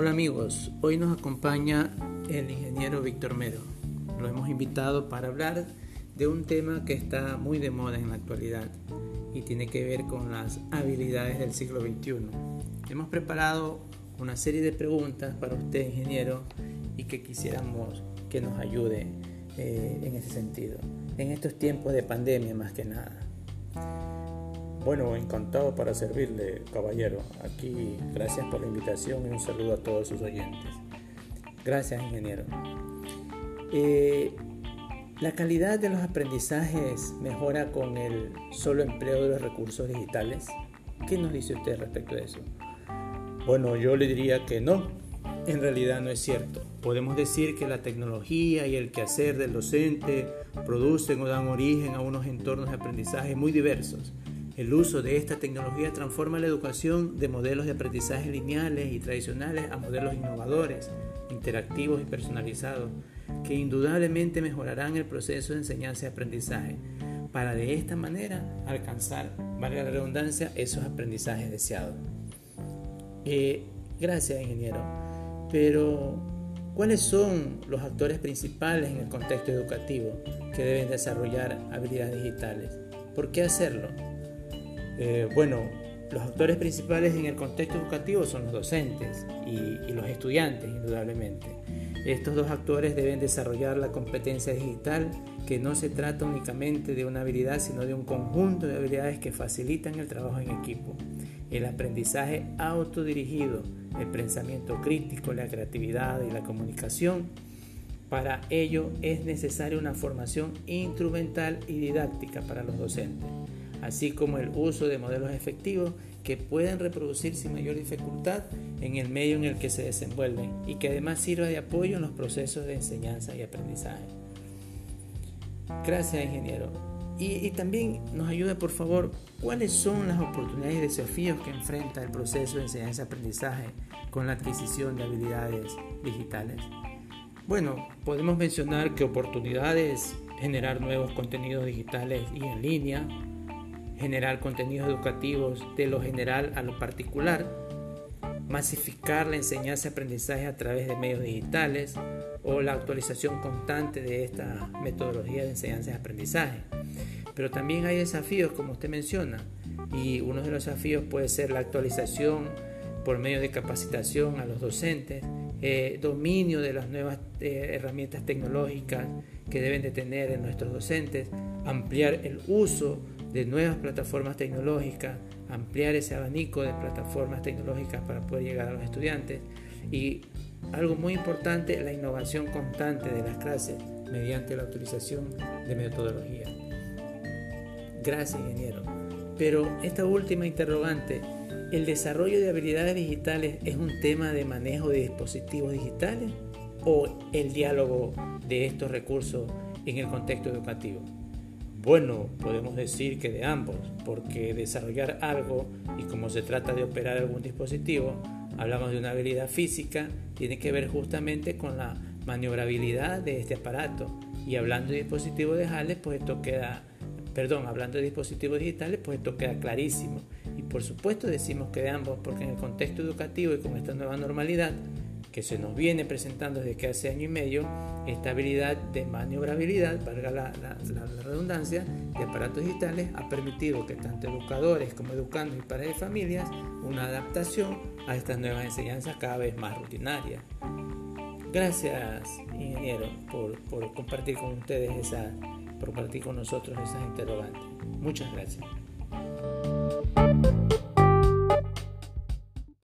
Hola amigos, hoy nos acompaña el ingeniero Víctor Mero. Lo hemos invitado para hablar de un tema que está muy de moda en la actualidad y tiene que ver con las habilidades del siglo XXI. Hemos preparado una serie de preguntas para usted, ingeniero, y que quisiéramos que nos ayude eh, en ese sentido, en estos tiempos de pandemia más que nada. Bueno, encantado para servirle, caballero. Aquí, gracias por la invitación y un saludo a todos sus oyentes. Gracias, ingeniero. Eh, la calidad de los aprendizajes mejora con el solo empleo de los recursos digitales. ¿Qué nos dice usted respecto a eso? Bueno, yo le diría que no. En realidad no es cierto. Podemos decir que la tecnología y el quehacer del docente producen o dan origen a unos entornos de aprendizaje muy diversos. El uso de esta tecnología transforma la educación de modelos de aprendizaje lineales y tradicionales a modelos innovadores, interactivos y personalizados que indudablemente mejorarán el proceso de enseñanza y aprendizaje para de esta manera alcanzar, valga la redundancia, esos aprendizajes deseados. Eh, gracias, ingeniero. Pero, ¿cuáles son los actores principales en el contexto educativo que deben desarrollar habilidades digitales? ¿Por qué hacerlo? Eh, bueno, los actores principales en el contexto educativo son los docentes y los estudiantes, indudablemente. Estos dos actores deben desarrollar la competencia digital, que no se trata únicamente de una habilidad, sino de un conjunto de habilidades que facilitan el trabajo en equipo. El aprendizaje autodirigido, el pensamiento crítico, la creatividad y la comunicación. Para ello es necesaria una formación instrumental y didáctica para los docentes, así como el uso de modelos efectivos que pueden reproducir sin mayor dificultad en el medio en el que se desenvuelven y que además sirva de apoyo en los procesos de enseñanza y aprendizaje. Gracias, ingeniero. Y, también nos ayuda, por favor, cuáles son las oportunidades y desafíos que enfrenta el proceso de enseñanza y aprendizaje con la adquisición de habilidades digitales. Bueno, podemos mencionar que oportunidades generar nuevos contenidos digitales y en línea, generar contenidos educativos de lo general a lo particular, masificar la enseñanza y aprendizaje a través de medios digitales o la actualización constante de esta metodología de enseñanza y aprendizaje. Pero también hay desafíos, como usted menciona, y uno de los desafíos puede ser la actualización por medio de capacitación a los docentes, eh, dominio de las nuevas eh, herramientas tecnológicas que deben de tener en nuestros docentes, ampliar el uso de nuevas plataformas tecnológicas, ampliar ese abanico de plataformas tecnológicas para poder llegar a los estudiantes y algo muy importante, la innovación constante de las clases mediante la utilización de metodología. Gracias, ingeniero. Pero esta última interrogante, ¿el desarrollo de habilidades digitales es un tema de manejo de dispositivos digitales o el diálogo de estos recursos en el contexto educativo? Bueno, podemos decir que de ambos, porque desarrollar algo y como se trata de operar algún dispositivo, hablamos de una habilidad física, tiene que ver justamente con la maniobrabilidad de este aparato. Y hablando de dispositivos digitales, pues esto queda, perdón, hablando de dispositivos digitales, pues esto queda clarísimo. Y por supuesto decimos que de ambos, porque en el contexto educativo y con esta nueva normalidad, que se nos viene presentando desde que hace año y medio, esta habilidad de maniobrabilidad, valga la, redundancia, de aparatos digitales ha permitido que tanto educadores como educandos y padres de familias una adaptación a estas nuevas enseñanzas cada vez más rutinarias. Gracias, ingeniero, por, por compartir con ustedes esa, por compartir con nosotros esas interrogantes. Muchas gracias.